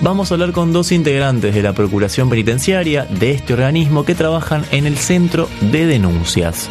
vamos a hablar con dos integrantes de la Procuración Penitenciaria de este organismo que trabajan en el Centro de Denuncias.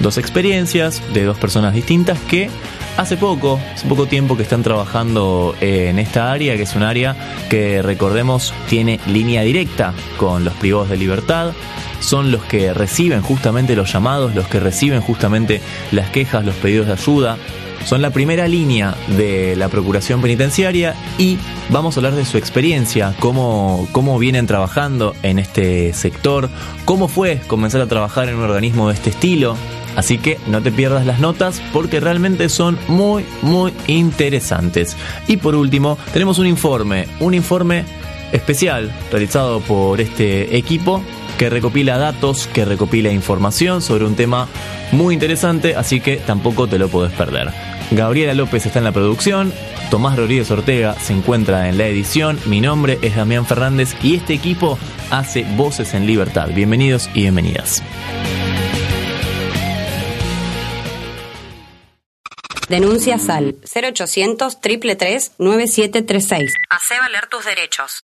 Dos experiencias de dos personas distintas que hace poco, hace poco tiempo que están trabajando en esta área, que es un área que recordemos tiene línea directa con los privados de libertad, son los que reciben justamente los llamados, los que reciben justamente las quejas, los pedidos de ayuda. Son la primera línea de la Procuración Penitenciaria y vamos a hablar de su experiencia, cómo, cómo vienen trabajando en este sector, cómo fue comenzar a trabajar en un organismo de este estilo. Así que no te pierdas las notas porque realmente son muy, muy interesantes. Y por último, tenemos un informe, un informe especial realizado por este equipo que recopila datos, que recopila información sobre un tema muy interesante, así que tampoco te lo puedes perder. Gabriela López está en la producción, Tomás Rodríguez Ortega se encuentra en la edición, mi nombre es Damián Fernández y este equipo hace Voces en Libertad. Bienvenidos y bienvenidas. Denuncia SAL 0800 333 9736. Hace valer tus derechos.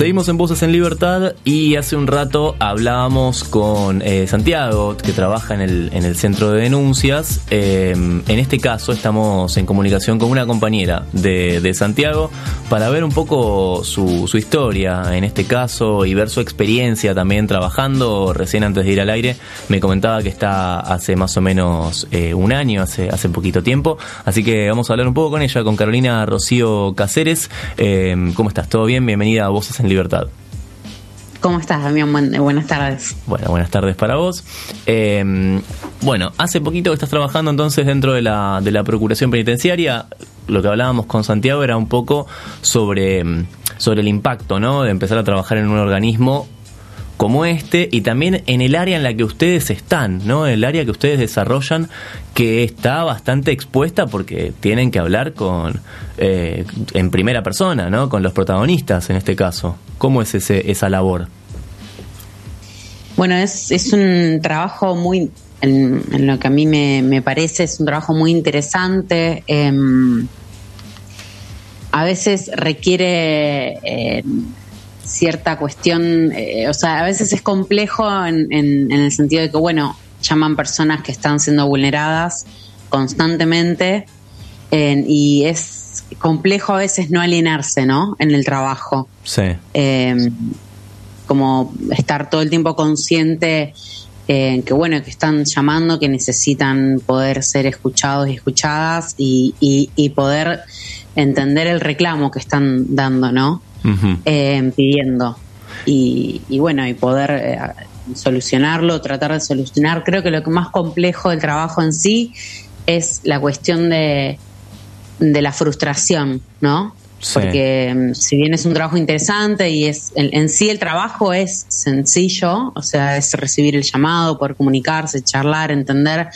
Seguimos en Voces en Libertad y hace un rato hablábamos con eh, Santiago, que trabaja en el, en el centro de denuncias. Eh, en este caso estamos en comunicación con una compañera de, Santiago para ver un poco su, historia en este caso y ver su experiencia también trabajando. Recién antes de ir al aire me comentaba que está hace más o menos eh, un año, hace, hace poquito tiempo. Así que vamos a hablar un poco con ella, con Carolina Rocío Cáceres. ¿Cómo estás? ¿Todo bien? Bienvenida a Voces en libertad. ¿Cómo estás, Damián? buenas tardes. Bueno, buenas tardes para vos. Eh, bueno, hace poquito que estás trabajando entonces dentro de la, de la Procuración Penitenciaria. Lo que hablábamos con Santiago era un poco sobre, sobre el impacto, ¿no? De empezar a trabajar en un organismo como este y también en el área en la que ustedes están, ¿no? El área que ustedes desarrollan que está bastante expuesta porque tienen que hablar con eh, en primera persona, ¿no? Con los protagonistas en este caso. ¿Cómo es ese, esa labor? Bueno, es, es un trabajo muy, en, lo que a mí me, parece, es un trabajo muy interesante. Em, a veces requiere eh, cierta cuestión, eh, o sea, a veces es complejo en, el sentido de que, bueno, llaman personas que están siendo vulneradas constantemente y es complejo a veces no alienarse, ¿no? En el trabajo. Sí. Em, como estar todo el tiempo consciente eh, que, bueno, que están llamando, que necesitan poder ser escuchados y escuchadas y, y poder entender el reclamo que están dando, ¿no? Eh, pidiendo. Y, bueno, y poder eh, solucionarlo, tratar de solucionar. Creo que lo que más complejo del trabajo en sí es la cuestión de, de la frustración, ¿no? Porque mm, si bien es un trabajo interesante y es en, sí el trabajo es sencillo, o sea, es recibir el llamado, poder comunicarse, charlar, entender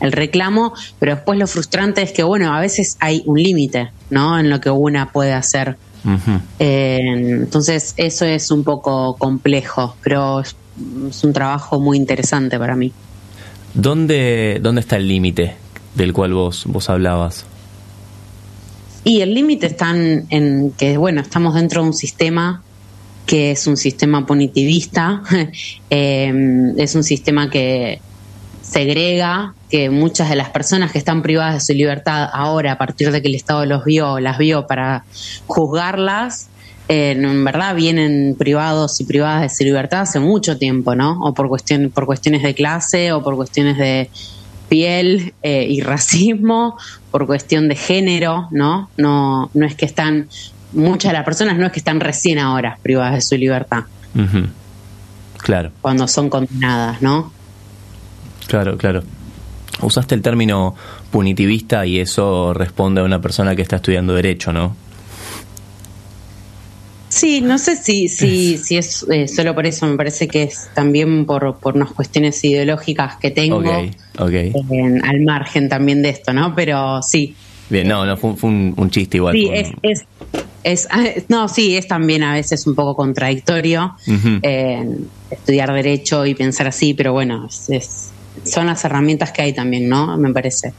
el reclamo, pero después lo frustrante es que, bueno, a veces hay un límite, ¿no? En lo que una puede hacer eh, entonces, eso es un poco complejo, pero es, un trabajo muy interesante para mí. ¿Dónde, dónde está el límite del cual vos, vos hablabas? Y el límite está en, que, bueno, estamos dentro de un sistema que es un sistema punitivista, eh, es un sistema que segrega que muchas de las personas que están privadas de su libertad ahora, a partir de que el Estado los vio, las vio para juzgarlas, en verdad vienen privados y privadas de su libertad hace mucho tiempo, ¿no? O por, cuestión, por cuestiones de clase o por cuestiones de piel eh, y racismo, por cuestión de género, ¿no? No, no es que están, muchas de las personas no es que están recién ahora privadas de su libertad. Claro. Cuando son condenadas, ¿no? Claro, claro. Usaste el término punitivista y eso responde a una persona que está estudiando derecho, ¿no? Sí, no sé si, si, si es eh, solo por eso, me parece que es también por, por unas cuestiones ideológicas que tengo al margen también de esto, ¿no? Pero sí. Bien, no, no fue, un, chiste igual. Sí, es, es, es, ah, no, sí, es también a veces un poco contradictorio estudiar derecho y pensar así, pero bueno, es, son las herramientas que hay también, ¿no? Me parece.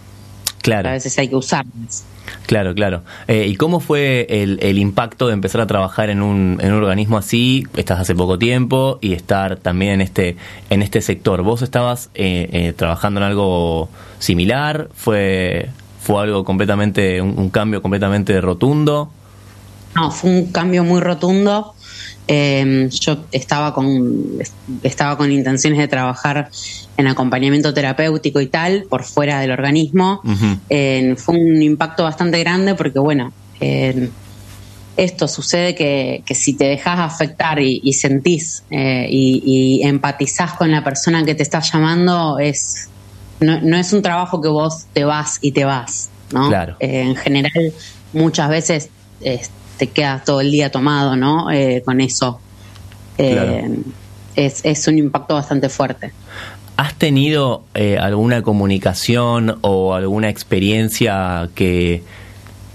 Claro. A veces hay que usarlas. Claro, claro. Eh, ¿Y cómo fue el, impacto de empezar a trabajar en un, en un organismo así? Estás hace poco tiempo y estar también en este, en este sector. ¿Vos estabas eh, eh, trabajando en algo similar? ¿Fue, fue algo completamente, un, cambio completamente rotundo? No, fue un cambio muy rotundo. Yo estaba con, estaba con intenciones de trabajar en acompañamiento terapéutico y tal, por fuera del organismo, fue un impacto bastante grande porque, bueno, esto sucede que, si te dejas afectar y, sentís eh, y, empatizás con la persona que te está llamando, es no, es un trabajo que vos te vas y te vas, ¿no? Claro. Eh, en general, muchas veces te quedas todo el día tomado, ¿no? Eh, con eso. Es, es un impacto bastante fuerte. ¿Has tenido eh, alguna comunicación o alguna experiencia que,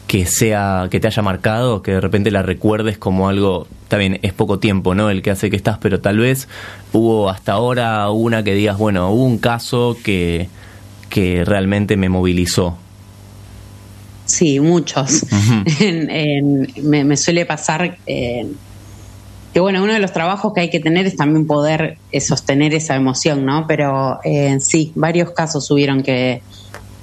que sea que te haya marcado, que de repente la recuerdes como algo, bien, es poco tiempo, ¿no? El que hace que estás, pero tal vez hubo hasta ahora una que digas, bueno, hubo un caso que, que realmente me movilizó. Sí, muchos. me, suele pasar eh, que bueno, uno de los trabajos que hay que tener es también poder eh, sostener esa emoción, ¿no? Pero eh, sí, varios casos hubieron que,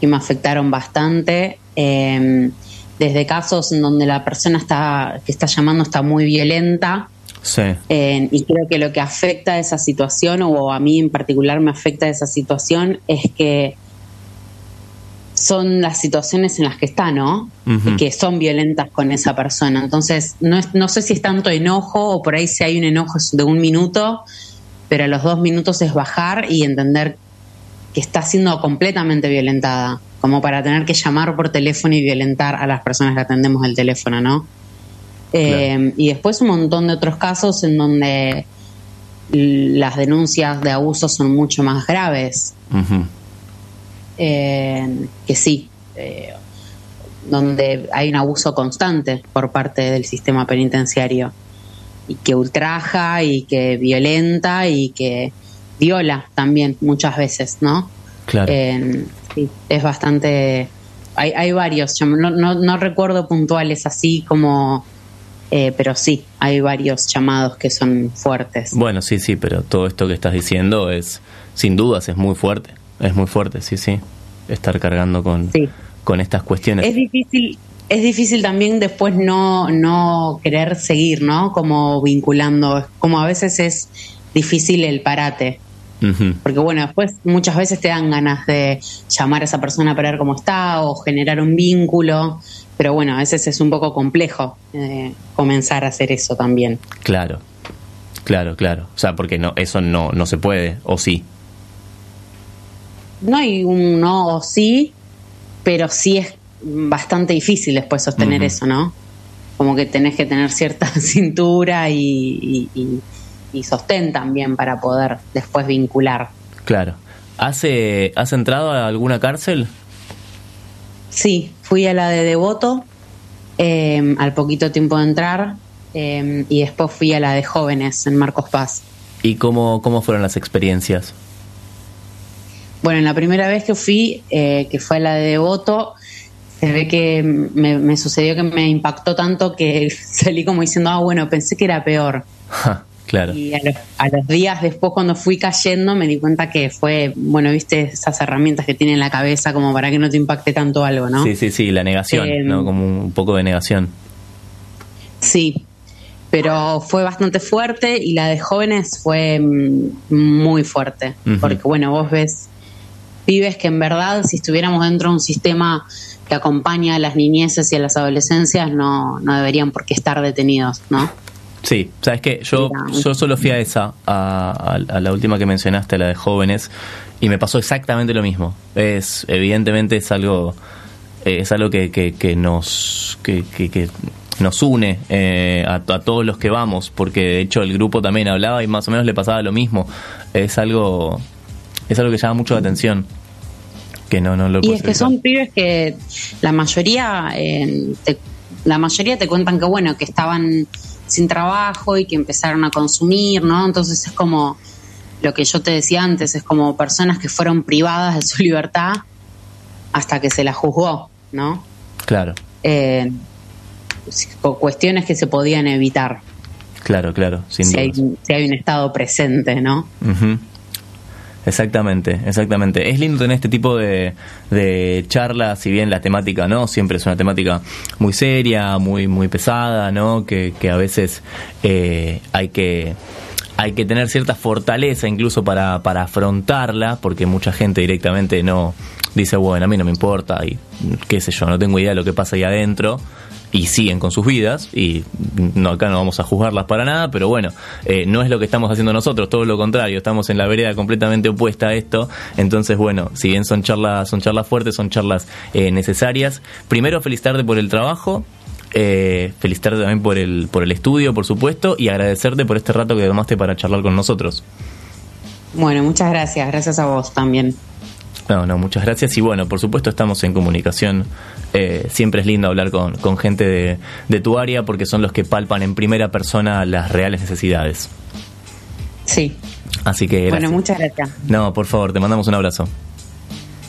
me afectaron bastante. Em, desde casos en donde la persona está, que está llamando está muy violenta. Sí. y creo que lo que afecta a esa situación, o a mí en particular me afecta a esa situación, es que son las situaciones en las que está, ¿no? Que son violentas con esa persona. Entonces, no, no sé si es tanto enojo o por ahí si hay un enojo de un minuto, pero a los dos minutos es bajar y entender que está siendo completamente violentada, como para tener que llamar por teléfono y violentar a las personas que atendemos el teléfono, ¿no? Eh, y después un montón de otros casos en donde las denuncias de abuso son mucho más graves que sí, eh, donde hay un abuso constante por parte del sistema penitenciario y que ultraja y que violenta y que viola también muchas veces, ¿no? Claro. sí, es bastante... Hay, hay varios, no, no, recuerdo puntuales así como... Eh, pero sí, hay varios llamados que son fuertes. Bueno, sí, sí, pero todo esto que estás diciendo es, sin dudas, es muy fuerte. Es muy fuerte, sí, sí. Estar cargando con, con estas cuestiones. Es difícil, es difícil también después no, no querer seguir, ¿no? Como vinculando. Como a veces es difícil el parate. Porque bueno, después muchas veces te dan ganas de llamar a esa persona para ver cómo está o generar un vínculo, pero bueno, a veces es un poco complejo eh, comenzar a hacer eso también. Claro, claro, claro. O sea, porque no, eso no, no se puede, o sí no hay un no o sí, pero sí es bastante difícil después sostener eso, ¿no? Como que tenés que tener cierta cintura y, y, sostén también para poder después vincular. Claro. ¿Has, ¿Has entrado a alguna cárcel? Sí, fui a la de Devoto em, al poquito tiempo de entrar em, y después fui a la de jóvenes en Marcos Paz. ¿Y cómo, cómo fueron las experiencias? Bueno, la primera vez que fui, eh, que fue la de Devoto, se ve que me, sucedió que me impactó tanto que salí como diciendo, ah, bueno, pensé que era peor. claro. Y a los, días después, cuando fui cayendo, me di cuenta que fue, bueno, viste esas herramientas que tiene en la cabeza como para que no te impacte tanto algo, ¿no? Sí, sí, sí, la negación, ¿no? Em, como un poco de negación. Sí, pero fue bastante fuerte y la de jóvenes fue mm, muy fuerte, porque bueno, vos ves pibes que en verdad si estuviéramos dentro de un sistema que acompaña a las niñeces y a las adolescencias no, no deberían por qué estar detenidos, ¿no? Sí, sabes que yo, yo solo fui a esa, a, la última que mencionaste, la de jóvenes, y me pasó exactamente lo mismo. Es, evidentemente es algo, eh, es algo que, que, nos, que, que, nos une eh, a, todos los que vamos, porque de hecho el grupo también hablaba y más o menos le pasaba lo mismo. Es algo, es algo que llama mucho la atención. Que no, no lo y es que son pibes que la mayoría, eh, la mayoría te cuentan que bueno, que estaban sin trabajo y que empezaron a consumir, ¿no? Entonces es como lo que yo te decía antes, es como personas que fueron privadas de su libertad hasta que se la juzgó, ¿no? Claro. Eh, cuestiones que se podían evitar. Claro, claro, sin si, Hay, si hay un estado presente, ¿no? Exactamente, exactamente. Es lindo tener este tipo de, de charlas, si bien la temática no siempre es una temática muy seria, muy muy pesada, ¿no? Que, que a veces eh, hay que hay que tener cierta fortaleza incluso para, para afrontarla, porque mucha gente directamente no dice, bueno, a mí no me importa y qué sé yo, no tengo idea de lo que pasa ahí adentro y siguen con sus vidas y no acá no vamos a juzgarlas para nada pero bueno eh, no es lo que estamos haciendo nosotros todo lo contrario estamos en la vereda completamente opuesta a esto. Entonces bueno si bien son charlas son charlas fuertes son charlas eh, necesarias primero felicitarte por el trabajo eh, felicitarte también por el, por el estudio, por supuesto, y agradecerte por este rato que tomaste para charlar con nosotros. Bueno, muchas gracias, gracias a vos también. No, no, muchas gracias. Y bueno, por supuesto estamos en comunicación. Eh, siempre es lindo hablar con, con gente de, de, tu área porque son los que palpan en primera persona las reales necesidades. Sí. Así que... Bueno, muchas gracias. No, por favor, te mandamos un abrazo.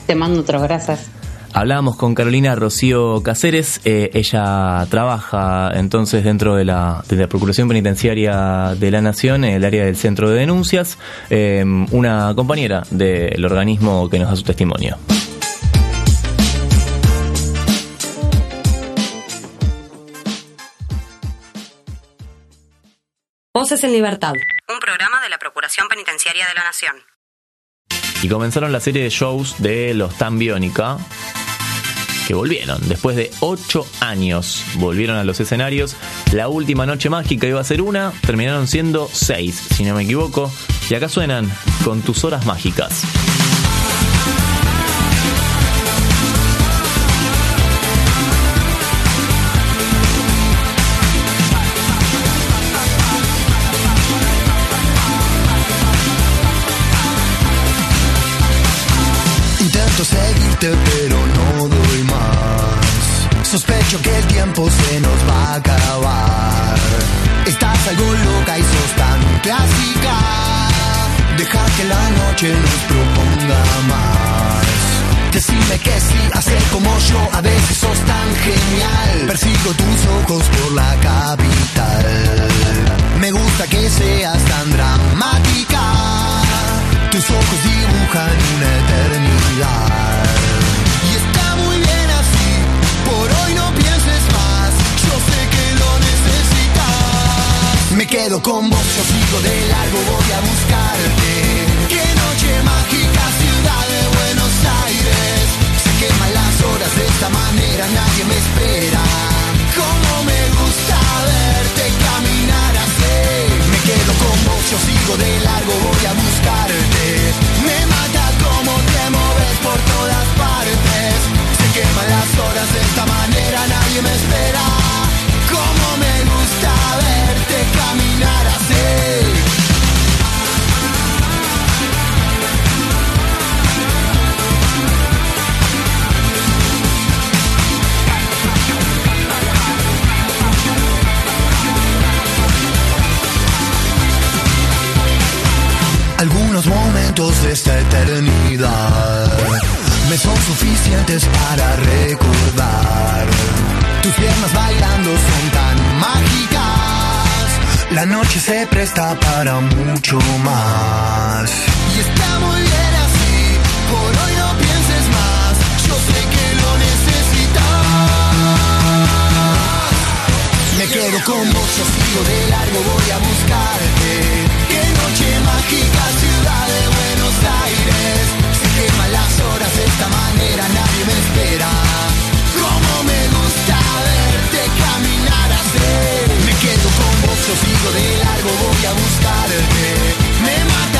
Te mando otros, gracias. Hablábamos con Carolina Rocío Cáceres, eh, ella trabaja entonces dentro de la, de la, Procuración Penitenciaria de la Nación, en el área del Centro de Denuncias, eh, una compañera del organismo que nos da su testimonio. Voces en Libertad, un programa de la Procuración Penitenciaria de la Nación. Y comenzaron la serie de shows de los Tan Biónica, que volvieron. Después de ocho años volvieron a los escenarios. La última noche mágica iba a ser una, terminaron siendo seis, si no me equivoco. Y acá suenan con tus horas mágicas. Se nos va a acabar Estás algo loca y sos tan clásica Deja que la noche nos proponga más Decime que sí, hacer como yo, a veces sos tan genial. Persigo tus ojos por la capital. Me gusta que seas tan dramática. Tus ojos dibujan una eternidad. Me quedo con vos, yo sigo de largo, voy a buscarte. Qué noche mágica, ciudad de Buenos Aires. Se queman las horas de esta manera, nadie me espera. Como me gusta verte caminar voy a buscarte. Me mata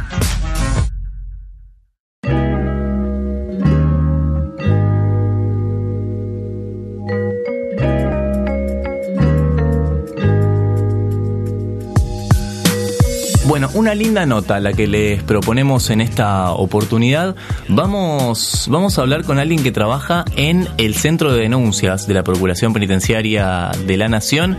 Una linda nota la que les proponemos en esta oportunidad. Vamos, vamos a hablar con alguien que trabaja en el Centro de Denuncias de la Procuración Penitenciaria de la Nación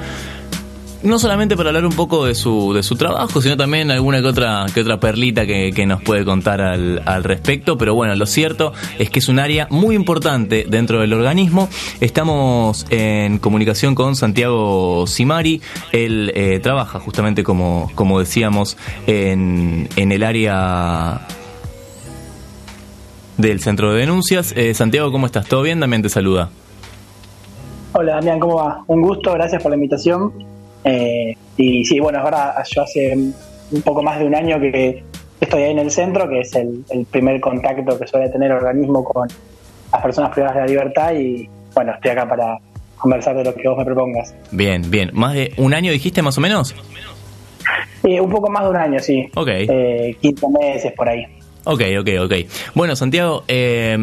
no solamente para hablar un poco de su, de su trabajo, sino también alguna que otra, que otra perlita que, que nos puede contar al, al, respecto. Pero bueno, lo cierto es que es un área muy importante dentro del organismo. Estamos en comunicación con Santiago Simari. Él eh, trabaja justamente como, como decíamos en, en el área del centro de denuncias. Eh, Santiago, ¿cómo estás? ¿Todo bien? También te saluda. Hola Damián, ¿cómo va? Un gusto, gracias por la invitación. Eh, y sí, bueno, ahora yo hace un poco más de un año que estoy ahí en el centro, que es el, el, primer contacto que suele tener el organismo con las personas privadas de la libertad y bueno, estoy acá para conversar de lo que vos me propongas. Bien, bien. ¿Más de un año dijiste más o menos? Eh, un poco más de un año, sí. Ok. Eh, 15 meses por ahí. Ok, ok, ok. Bueno, Santiago, eh,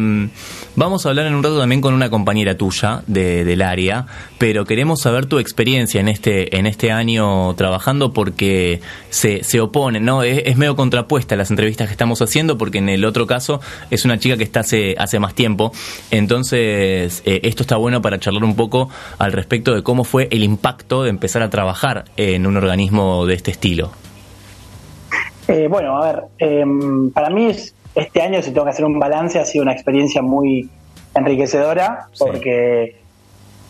vamos a hablar en un rato también con una compañera tuya de, del área, pero queremos saber tu experiencia en este, en este año trabajando porque se, se opone, ¿no? Es, es, medio contrapuesta las entrevistas que estamos haciendo porque en el otro caso es una chica que está hace, hace más tiempo. Entonces, eh, esto está bueno para charlar un poco al respecto de cómo fue el impacto de empezar a trabajar en un organismo de este estilo. Eh, bueno, a ver, eh, para mí este año, si tengo que hacer un balance, ha sido una experiencia muy enriquecedora, sí. porque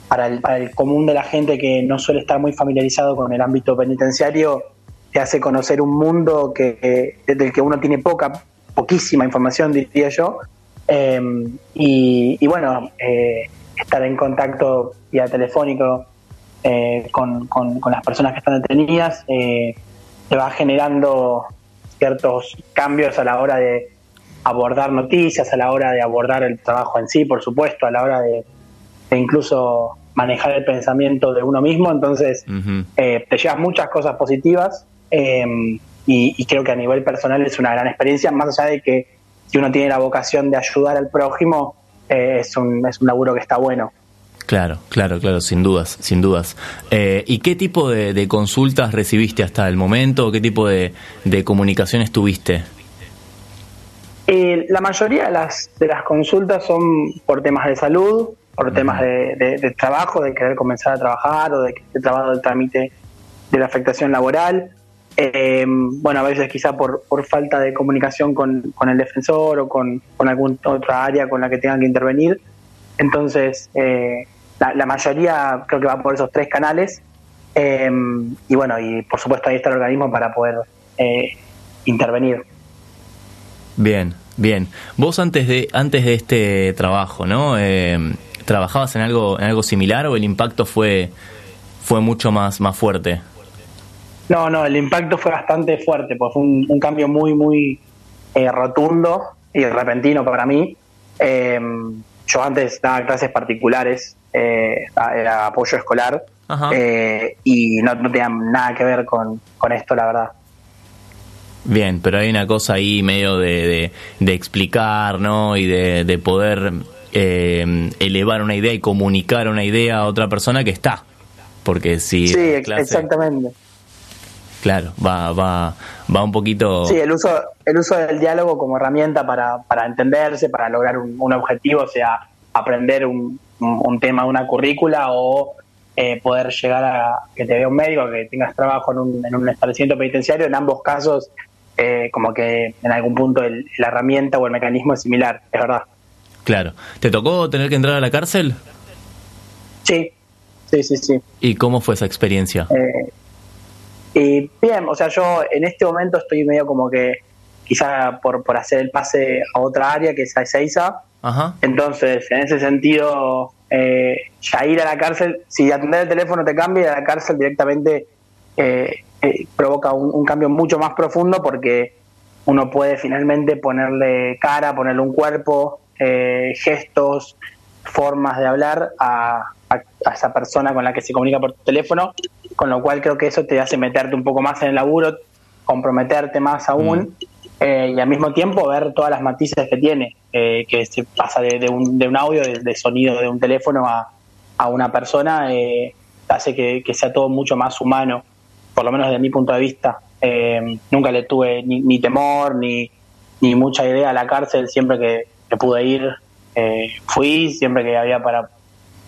para el, para el, común de la gente que no suele estar muy familiarizado con el ámbito penitenciario, te hace conocer un mundo que, del que uno tiene poca, poquísima información, diría yo. Eh, y, y, bueno, estar en contacto vía telefónico con, con, con, las personas que están detenidas te va generando ciertos cambios a la hora de abordar noticias, a la hora de abordar el trabajo en sí, por supuesto, a la hora de, de incluso manejar el pensamiento de uno mismo. Entonces, uh -huh. eh, te llevas muchas cosas positivas eh, y, y, creo que a nivel personal es una gran experiencia, más allá de que si uno tiene la vocación de ayudar al prójimo, eh, es, un, es un laburo que está bueno. Claro, claro, claro, sin dudas, sin dudas. Eh, ¿Y qué tipo de, de, consultas recibiste hasta el momento? ¿Qué tipo de, de comunicaciones tuviste? Eh, la mayoría de las, de las consultas son por temas de salud, por temas de, de, trabajo, de querer comenzar a trabajar o de que esté trabado el trámite de la afectación laboral. Eh, bueno, a veces quizá por, por falta de comunicación con, con el defensor o con, con alguna otra área con la que tengan que intervenir. Entonces, eh, la, la, mayoría creo que va por esos tres canales. Eh, y bueno, y por supuesto ahí está el organismo para poder eh, intervenir. Bien, bien. Vos antes de antes de este trabajo, ¿no? Eh, ¿Trabajabas en algo en algo similar o el impacto fue fue mucho más más fuerte? No, no, el impacto fue bastante fuerte, pues fue un, un cambio muy muy eh, rotundo y repentino para mí. Eh, yo antes daba clases particulares, eh, era apoyo escolar eh, y no, no, tenía nada que ver con, con, esto, la verdad. Bien, pero hay una cosa ahí medio de, de, de explicar, ¿no? Y de, de poder eh, elevar una idea y comunicar una idea a otra persona que está. Porque si... Sí, clase, exactamente. Claro, va, va, va un poquito... Sí, el uso, el uso del diálogo como herramienta para, para entenderse, para lograr un, un objetivo, o sea, aprender un, un tema, una currícula o eh, poder llegar a que te vea un médico, que tengas trabajo en un, en un establecimiento penitenciario, en ambos casos eh, como que en algún punto el, la herramienta o el mecanismo es similar, es verdad. Claro. ¿Te tocó tener que entrar a la cárcel? Sí, sí, sí, sí. ¿Y cómo fue esa experiencia? Eh, y bien, o sea, yo en este momento estoy medio como que quizá por, por hacer el pase a otra área que es a Ezeiza. Ajá. Entonces, en ese sentido, eh, ya ir a la cárcel, si atender el teléfono te cambia, a la cárcel directamente eh, eh, provoca un, un, cambio mucho más profundo porque uno puede finalmente ponerle cara, ponerle un cuerpo, eh, gestos, formas de hablar a, a, esa persona con la que se comunica por teléfono, con lo cual creo que eso te hace meterte un poco más en el laburo, comprometerte más aún mm. Eh, y al mismo tiempo ver todas las matices que tiene, eh, que se pasa de, un, de un, audio, de, sonido de un teléfono a, a una persona, eh, hace que, sea todo mucho más humano, por lo menos desde mi punto de vista. nunca le tuve ni, temor ni, ni mucha idea a la cárcel, siempre que, pude ir fui, siempre que había para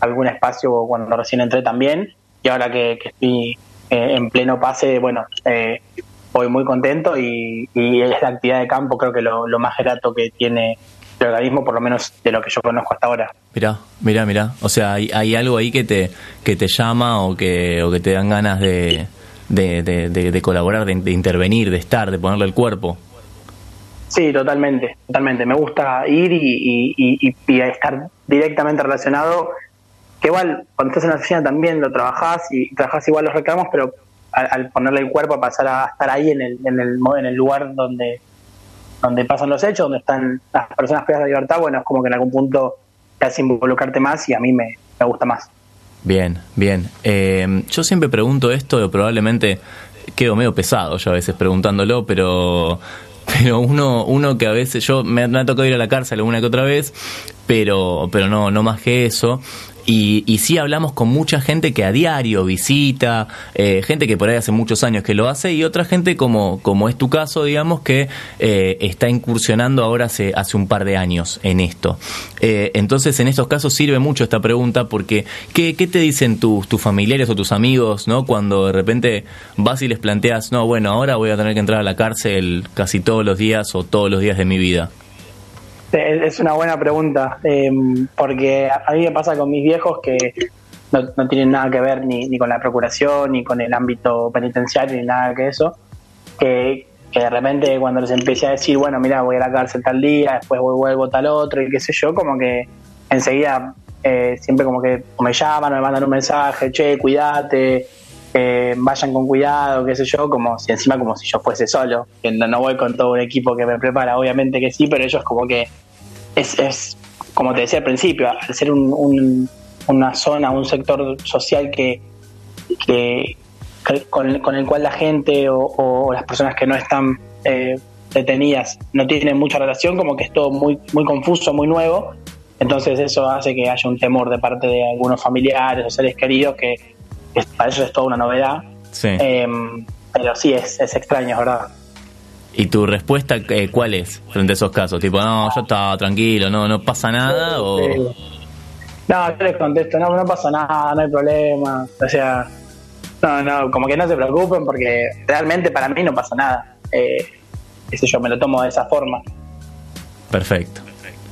algún espacio cuando recién entré también y ahora que, estoy en pleno pase, bueno, voy muy contento y, y, es la actividad de campo creo que lo, más grato que tiene el organismo, por lo menos de lo que yo conozco hasta ahora. Mira, mira, mira. O sea, hay, hay, algo ahí que te, que te llama o que, o que te dan ganas de, de, de, colaborar, de, intervenir, de estar, de ponerle el cuerpo. Sí, totalmente, totalmente. Me gusta ir y, y, y, estar directamente relacionado. Que igual, cuando estás en la oficina también lo trabajás y trabajás igual los reclamos, pero al, ponerle el cuerpo a pasar a estar ahí en el, en el, en el lugar donde, donde pasan los hechos, donde están las personas privadas de libertad, bueno, es como que en algún punto te hace involucrarte más y a mí me, gusta más. Bien, bien. Eh, yo siempre pregunto esto, probablemente quedo medio pesado yo a veces preguntándolo, pero pero uno uno que a veces yo me, me, ha tocado ir a la cárcel una que otra vez pero pero no no más que eso y, y sí hablamos con mucha gente que a diario visita, eh, gente que por ahí hace muchos años que lo hace y otra gente como, como es tu caso, digamos, que eh, está incursionando ahora hace, hace un par de años en esto. Eh, entonces, en estos casos sirve mucho esta pregunta porque ¿qué, qué te dicen tus, tus familiares o tus amigos no cuando de repente vas y les planteas, no, bueno, ahora voy a tener que entrar a la cárcel casi todos los días o todos los días de mi vida? Es una buena pregunta, em, porque a mí me pasa con mis viejos que no, tienen nada que ver ni, ni, con la procuración, ni con el ámbito penitenciario, ni nada que eso, que, de repente cuando les empecé a decir, bueno, mira, voy a la cárcel tal día, después vuelvo tal otro, y qué sé yo, como que enseguida eh, siempre como que me llaman o me mandan un mensaje, che, cuídate, eh, vayan con cuidado, qué sé yo, como si encima como si yo fuese solo, que no, voy con todo un equipo que me prepara, obviamente que sí, pero ellos como que es, es como te decía al principio, al ser una zona, un sector social que, que, con, el cual la gente o, las personas que no están eh, detenidas no tienen mucha relación, como que es todo muy, muy confuso, muy nuevo. Entonces eso hace que haya un temor de parte de algunos familiares o seres queridos que, para ellos es toda una novedad. Em, pero sí, es, es extraño, ¿verdad? ¿Y tu respuesta eh, cuál es frente a esos casos? Tipo, no, yo estaba tranquilo, no, no pasa nada o... No, yo les contesto, no, no pasa nada, no hay problema. O sea, no, no, como que no se preocupen porque realmente para mí no pasa nada. Eh, yo, me lo tomo de esa forma. Perfecto.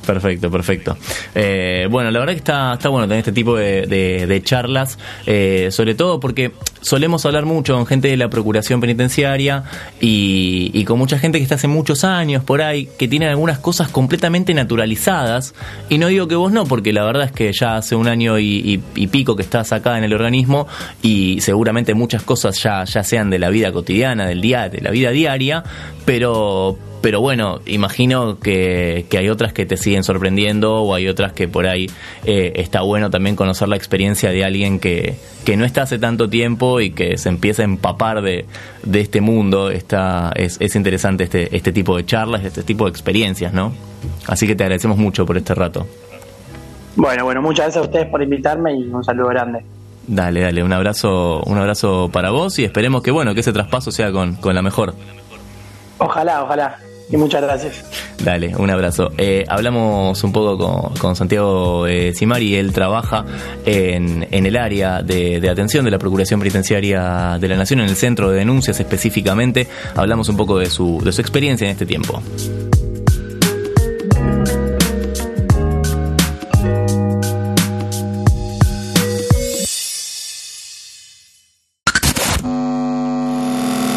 Perfecto, perfecto. Eh, bueno, la verdad que está, está bueno tener este tipo de, charlas, eh, sobre todo porque solemos hablar mucho con gente de la Procuración Penitenciaria y, con mucha gente que está hace muchos años por ahí, que tiene algunas cosas completamente naturalizadas. Y no digo que vos no, porque la verdad es que ya hace un año y, pico que estás acá en el organismo y seguramente muchas cosas ya, ya sean de la vida cotidiana, del día, de la vida diaria, pero pero bueno, imagino que, hay otras que te siguen sorprendiendo o hay otras que por ahí eh, está bueno también conocer la experiencia de alguien que, que no está hace tanto tiempo y que se empieza a empapar de, de este mundo. Está, es, es interesante este, este tipo de charlas, este tipo de experiencias, ¿no? Así que te agradecemos mucho por este rato. Bueno, bueno, muchas gracias a ustedes por invitarme y un saludo grande. Dale, dale, un abrazo, un abrazo para vos y esperemos que bueno, que ese traspaso sea con, con la mejor. Ojalá, ojalá y muchas gracias. Dale, un abrazo. Eh, hablamos un poco con, Santiago eh, Simari, él trabaja en, en el área de, atención de la Procuración Penitenciaria de la Nación, en el centro de denuncias específicamente. Hablamos un poco de su, de su experiencia en este tiempo.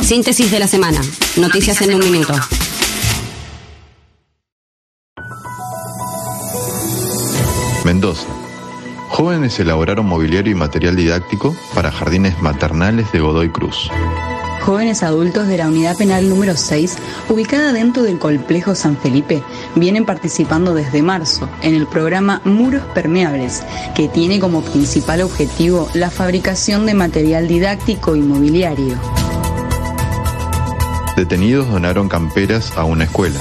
Síntesis de la semana. Noticias en un minuto. Mendoza. Jóvenes elaboraron mobiliario y material didáctico para jardines maternales de Godoy Cruz. jóvenes adultos de la unidad penal número 6, ubicada dentro del complejo San Felipe, vienen participando desde marzo en el programa Muros Permeables, que tiene como principal objetivo la fabricación de material didáctico y mobiliario. Detenidos donaron camperas a una escuela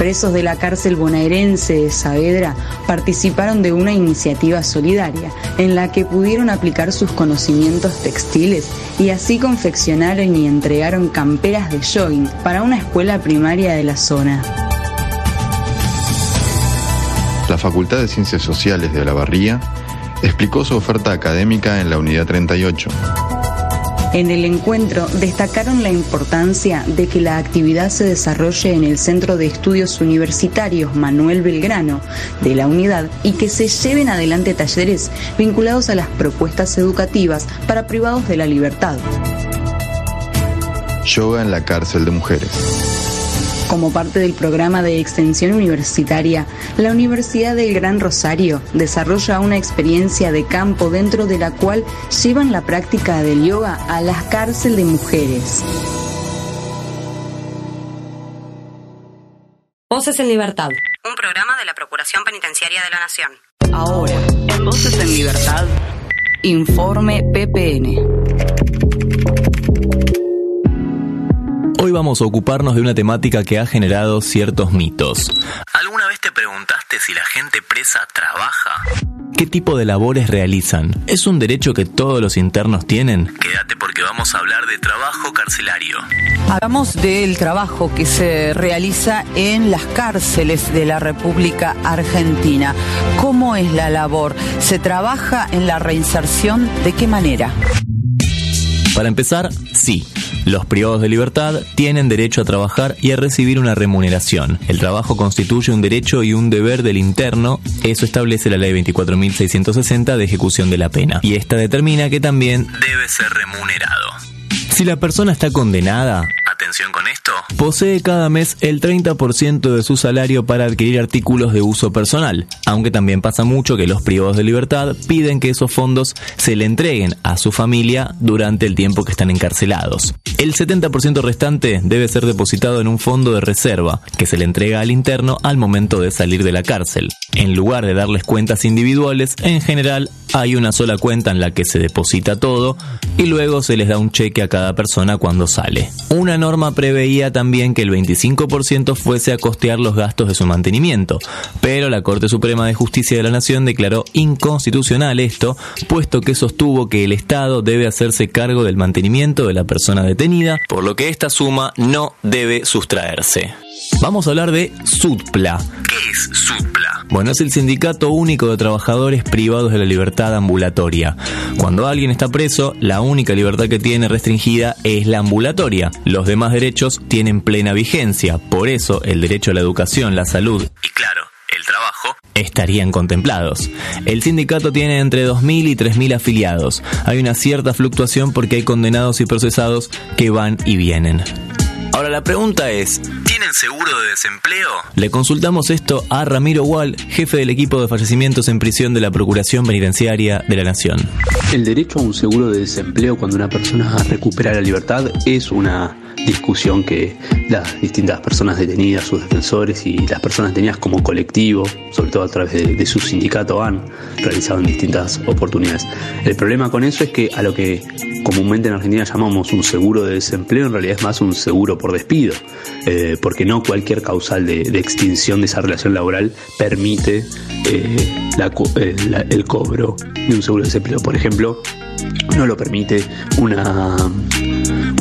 presos de la cárcel bonaerense de Saavedra participaron de una iniciativa solidaria en la que pudieron aplicar sus conocimientos textiles y así confeccionaron y entregaron camperas de jogging para una escuela primaria de la zona. La Facultad de Ciencias Sociales de Olavarría explicó su oferta académica en la Unidad 38. En el encuentro destacaron la importancia de que la actividad se desarrolle en el Centro de Estudios Universitarios Manuel Belgrano de la unidad y que se lleven adelante talleres vinculados a las propuestas educativas para privados de la libertad. Yoga en la cárcel de mujeres. Como parte del programa de extensión universitaria, la Universidad del Gran Rosario desarrolla una experiencia de campo dentro de la cual llevan la práctica del yoga a las cárceles de mujeres. Voces en Libertad, un programa de la Procuración Penitenciaria de la Nación. Ahora, en Voces en Libertad, informe PPN. Hoy vamos a ocuparnos de una temática que ha generado ciertos mitos. ¿Alguna vez te preguntaste si la gente presa trabaja? ¿Qué tipo de labores realizan? ¿Es un derecho que todos los internos tienen? Quédate porque vamos a hablar de trabajo carcelario. Hablamos del trabajo que se realiza en las cárceles de la República Argentina. ¿Cómo es la labor? ¿Se trabaja en la reinserción? ¿De qué manera? Para empezar, sí. Los privados de libertad tienen derecho a trabajar y a recibir una remuneración. El trabajo constituye un derecho y un deber del interno, eso establece la ley 24.660 de ejecución de la pena, y esta determina que también debe ser remunerado. Si la persona está condenada, con esto, posee cada mes el 30% de su salario para adquirir artículos de uso personal, aunque también pasa mucho que los privados de libertad piden que esos fondos se le entreguen a su familia durante el tiempo que están encarcelados. El 70% restante debe ser depositado en un fondo de reserva que se le entrega al interno al momento de salir de la cárcel. En lugar de darles cuentas individuales, en general hay una sola cuenta en la que se deposita todo y luego se les da un cheque a cada persona cuando sale. Una norma preveía también que el 25% fuese a costear los gastos de su mantenimiento, pero la Corte Suprema de Justicia de la Nación declaró inconstitucional esto, puesto que sostuvo que el Estado debe hacerse cargo del mantenimiento de la persona detenida, por lo que esta suma no debe sustraerse. Vamos a hablar de SUTPLA. ¿Qué es SUTPLA? Bueno, es el Sindicato Único de Trabajadores Privados de la Libertad Ambulatoria. Cuando alguien está preso, la única libertad que tiene restringida es la ambulatoria. Los demás derechos tienen plena vigencia. Por eso, el derecho a la educación, la salud y, claro, el trabajo estarían contemplados. El sindicato tiene entre 2.000 y 3.000 afiliados. Hay una cierta fluctuación porque hay condenados y procesados que van y vienen. Ahora la pregunta es, ¿tienen seguro de desempleo? Le consultamos esto a Ramiro Wall, jefe del equipo de fallecimientos en prisión de la Procuración Penitenciaria de la Nación. El derecho a un seguro de desempleo cuando una persona recupera la libertad es una discusión que las distintas personas detenidas, sus defensores y las personas detenidas como colectivo, sobre todo a través de, su sindicato, han realizado en distintas oportunidades. El problema con eso es que a lo que comúnmente en Argentina llamamos un seguro de desempleo, en realidad es más un seguro por despido, eh, porque no cualquier causal de, extinción de esa relación laboral permite eh, eh, el cobro de un seguro de desempleo. Por ejemplo, no lo permite una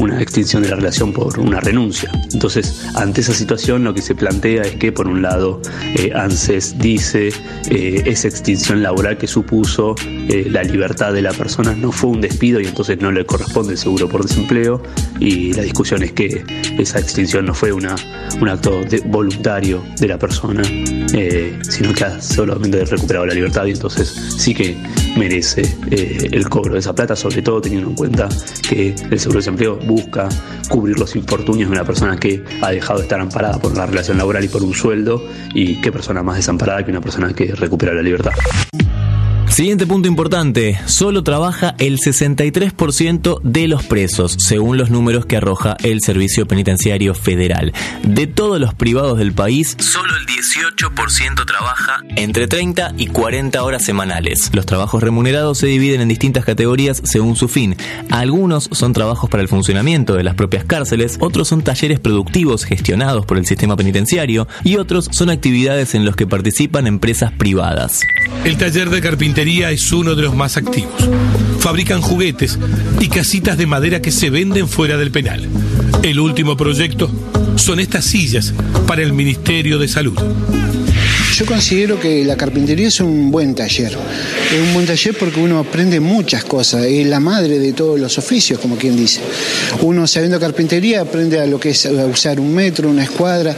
una extinción de la relación por una renuncia. Entonces, ante esa situación lo que se plantea es que, por un lado, eh, ANSES dice eh, esa extinción laboral que supuso eh, la libertad de la persona no fue un despido y entonces no le corresponde el seguro por desempleo y la discusión es que esa extinción no fue una, un acto voluntario de la persona, sino que ha solamente recuperado la libertad y entonces sí que merece el cobro de esa plata, sobre todo teniendo en cuenta que el seguro de desempleo busca cubrir los infortunios de una persona que ha dejado de estar amparada por una relación laboral y por un sueldo y qué persona más desamparada que una persona que recupera la libertad. Siguiente punto importante, solo trabaja el 63% de los presos, según los números que arroja el Servicio Penitenciario Federal. De todos los privados del país, solo el 18% trabaja entre 30 y 40 horas semanales. Los trabajos remunerados se dividen en distintas categorías según su fin. Algunos son trabajos para el funcionamiento de las propias cárceles, otros son talleres productivos gestionados por el sistema penitenciario y otros son actividades en los que participan empresas privadas. El taller de carpintería es uno de los más activos. Fabrican juguetes y casitas de madera que se venden fuera del penal. El último proyecto son estas sillas para el Ministerio de Salud. Yo considero que la carpintería es un buen taller. Es un buen taller porque uno aprende muchas cosas. Es la madre de todos los oficios, como quien dice. Uno sabiendo carpintería aprende a lo que es usar un metro, una escuadra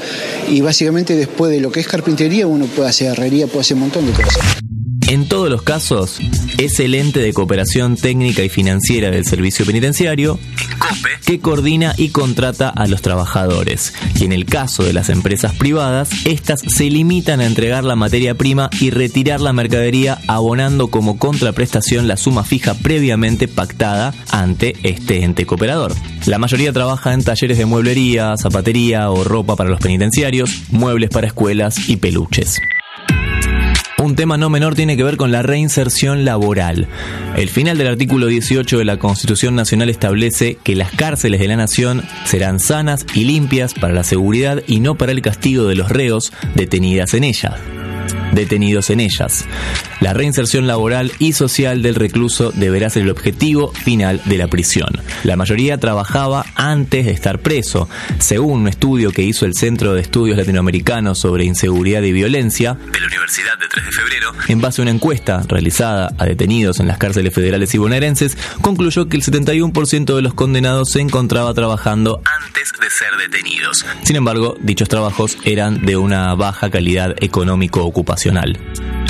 y básicamente después de lo que es carpintería uno puede hacer herrería, puede hacer un montón de cosas. En todos los casos, es el ente de cooperación técnica y financiera del servicio penitenciario, que coordina y contrata a los trabajadores. Y en el caso de las empresas privadas, estas se limitan a entregar la materia prima y retirar la mercadería abonando como contraprestación la suma fija previamente pactada ante este ente cooperador. La mayoría trabaja en talleres de mueblería, zapatería o ropa para los penitenciarios, muebles para escuelas y peluches. Un tema no menor tiene que ver con la reinserción laboral. El final del artículo 18 de la Constitución Nacional establece que las cárceles de la nación serán sanas y limpias para la seguridad y no para el castigo de los reos detenidas en ellas detenidos en ellas. La reinserción laboral y social del recluso deberá ser el objetivo final de la prisión. La mayoría trabajaba antes de estar preso. Según un estudio que hizo el Centro de Estudios Latinoamericanos sobre Inseguridad y Violencia de la Universidad de 3 de Febrero, en base a una encuesta realizada a detenidos en las cárceles federales y bonaerenses, concluyó que el 71% de los condenados se encontraba trabajando antes de ser detenidos. Sin embargo, dichos trabajos eran de una baja calidad económico-ocupacional.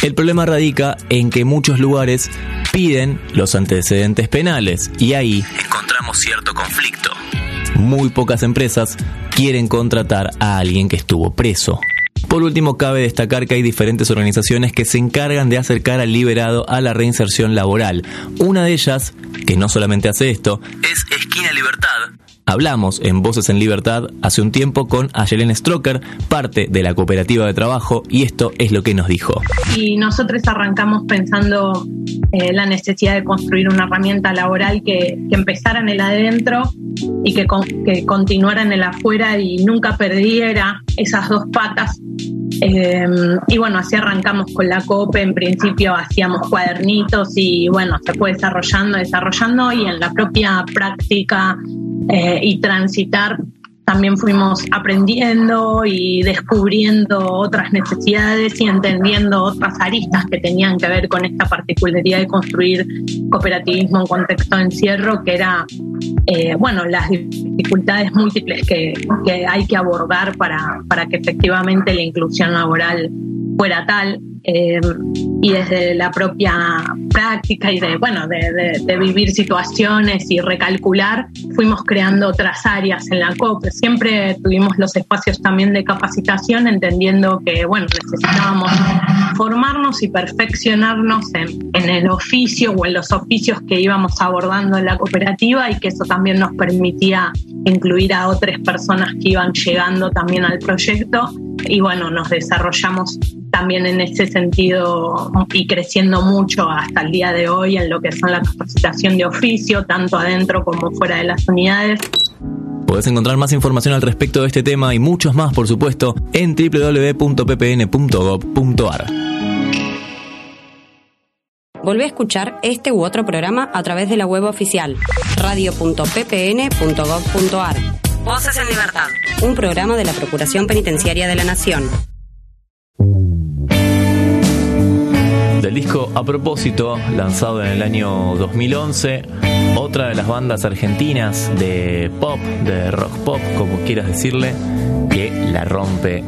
El problema radica en que muchos lugares piden los antecedentes penales y ahí encontramos cierto conflicto. Muy pocas empresas quieren contratar a alguien que estuvo preso. Por último, cabe destacar que hay diferentes organizaciones que se encargan de acercar al liberado a la reinserción laboral. Una de ellas, que no solamente hace esto, es Esquina Libertad, Hablamos en Voces en Libertad hace un tiempo con Ayelen Stroker, parte de la cooperativa de trabajo, y esto es lo que nos dijo. Y nosotros arrancamos pensando eh, la necesidad de construir una herramienta laboral que, empezara en el adentro y que, que continuara en el afuera y nunca perdiera esas dos patas Em, y bueno, así arrancamos con la COPE. En principio hacíamos cuadernitos y bueno, se fue desarrollando, desarrollando y en la propia práctica eh, y transitar también fuimos aprendiendo y descubriendo otras necesidades y entendiendo otras aristas que tenían que ver con esta particularidad de construir cooperativismo en contexto de encierro, que era, eh, bueno, las dificultades múltiples que, que hay que abordar para, para que efectivamente la inclusión laboral fuera tal. Eh, y desde la propia práctica y de, bueno, de, vivir situaciones y recalcular, fuimos creando otras áreas en la COP. Siempre tuvimos los espacios también de capacitación, entendiendo que, bueno, necesitábamos formarnos y perfeccionarnos en, en el oficio o en los oficios que íbamos abordando en la cooperativa y que eso también nos permitía incluir a otras personas que iban llegando también al proyecto y bueno, nos desarrollamos también en ese sentido y creciendo mucho hasta el día de hoy en lo que son la capacitación de oficio, tanto adentro como fuera de las unidades. Podés encontrar más información al respecto de este tema y muchos más, por supuesto, en www.ppn.gov.ar. Volvé a escuchar este u otro programa a través de la web oficial radio.ppn.gov.ar. Voces en Libertad, un programa de la Procuración Penitenciaria de la Nación. Del disco A propósito, lanzado en el año 2011, otra de las bandas argentinas de pop, de rock pop, como quieras decirle, que la rompe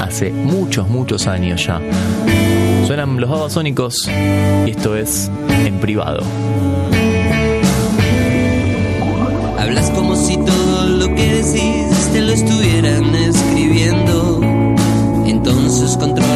hace muchos, muchos años ya. Suenan los babasónicos y esto es en privado. Hablas como si todo lo que decís te lo estuvieran escribiendo. Entonces controlan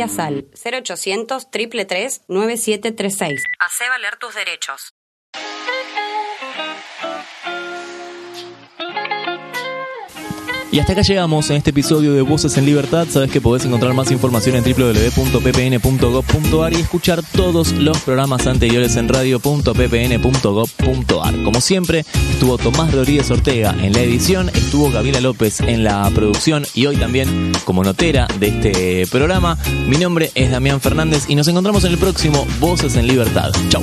Denuncia SAL 0800 333 9736. Hacé valer tus derechos. Y hasta acá llegamos en este episodio de Voces en Libertad. Sabes que podés encontrar más información en www.ppn.gov.ar y escuchar todos los programas anteriores en radio.ppn.gov.ar. Como siempre, estuvo Tomás Rodríguez Ortega en la edición, estuvo Gabriela López en la producción y hoy también como notera de este programa. Mi nombre es Damián Fernández y nos encontramos en el próximo Voces en Libertad. Chau.